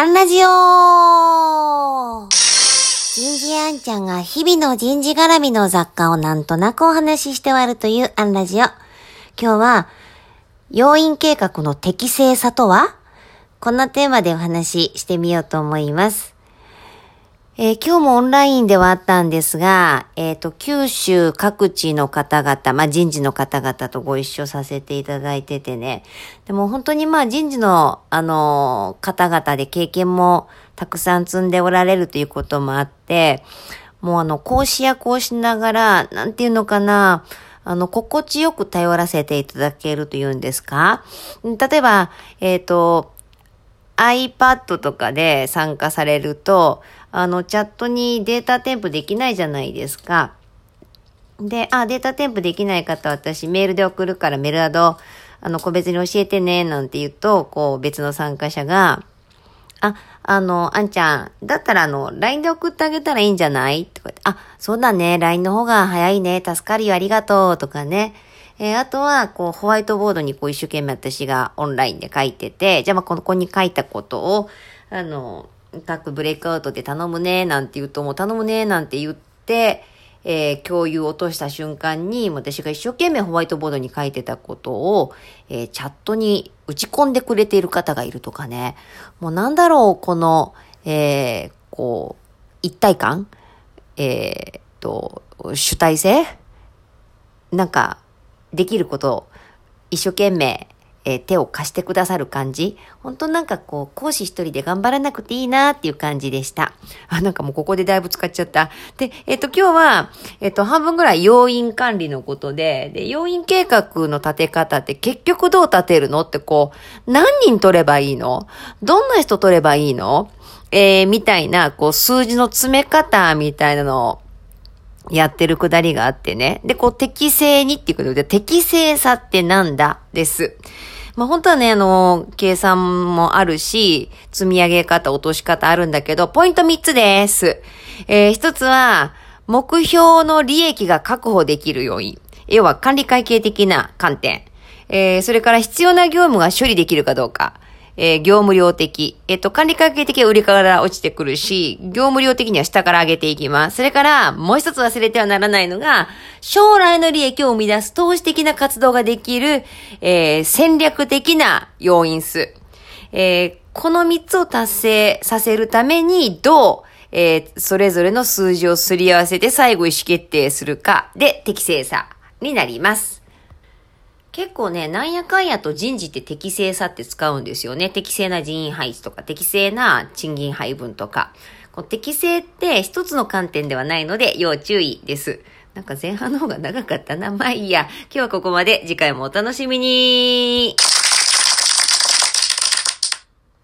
アンラジオ人事あんちゃんが日々の人事絡みの雑貨をなんとなくお話しして終わるというアンラジオ。今日は、要因計画の適正さとは？こんなテーマでお話ししてみようと思います。えー、今日もオンラインではあったんですが、えっ、ー、と、九州各地の方々、まあ、人事の方々とご一緒させていただいててね。でも本当にまあ、人事の、あの、方々で経験もたくさん積んでおられるということもあって、もうあの、講師役をしながら、なんていうのかな、あの、心地よく頼らせていただけるというんですか？例えば、えっ、と、iPad とかで参加されると、あの、チャットにデータ添付できないじゃないですか。で、あ、データ添付できない方、私メールで送るからメールアド、あの、個別に教えてね、なんて言うと、こう、別の参加者が、あ、あの、あんちゃん、だったらあの、LINE で送ってあげたらいいんじゃない？とかあ、そうだね、LINE の方が早いね、助かるよ、ありがとう、とかね。えー、あとは、こう、ホワイトボードにこう、一生懸命私がオンラインで書いてて、じゃあまあ、ここに書いたことを、あの、各ブレイクアウトで頼むね、なんて言うと、もう頼むね、なんて言って、えー、共有を落とした瞬間に、私が一生懸命ホワイトボードに書いてたことを、えー、チャットに打ち込んでくれている方がいるとかね。もうなんだろう、この、えー、こう、一体感えー、と、主体性？なんか、できることを一生懸命えー、手を貸してくださる感じ。本当なんかこう、講師一人で頑張らなくていいなっていう感じでした。あ、なんかもうここでだいぶ使っちゃった。で、えっ、ー、と、今日は、えっ、ー、と、半分ぐらい要因管理のことで、で、要因計画の立て方って結局どう立てるのってこう、何人取ればいいの？どんな人取ればいいの？えー、みたいな、こう、数字の詰め方みたいなのを、やってるくだりがあってね。で、こう、適正にっていうことで、適正さってなんだ？です。まあ、本当はね、あの、計算もあるし、積み上げ方、落とし方あるんだけど、ポイント3つです。えー、1つは、目標の利益が確保できる要因。要は管理会計的な観点。えー、それから必要な業務が処理できるかどうか。えー、業務量的。えっ、と、管理会計的は売りから落ちてくるし、業務量的には下から上げていきます。それから、もう一つ忘れてはならないのが、将来の利益を生み出す投資的な活動ができる、えー、戦略的な要因数。え、この三つを達成させるために、どう、え、それぞれの数字をすり合わせて最後意思決定するかで適正さになります。結構ね、なんやかんやと人事って適正さって使うんですよね。適正な人員配置とか、適正な賃金配分とか。この適正って一つの観点ではないので要注意です。なんか前半の方が長かったな。まあいいや。今日はここまで。次回もお楽しみに。